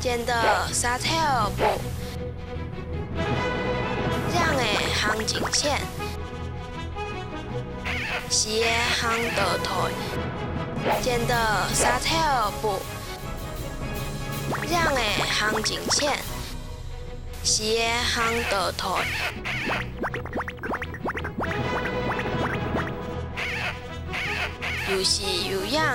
见到沙头布让个行睛浅，是布个眼睛钱鞋子剪刀石头布个眼睛布个行睛钱鞋是有时有行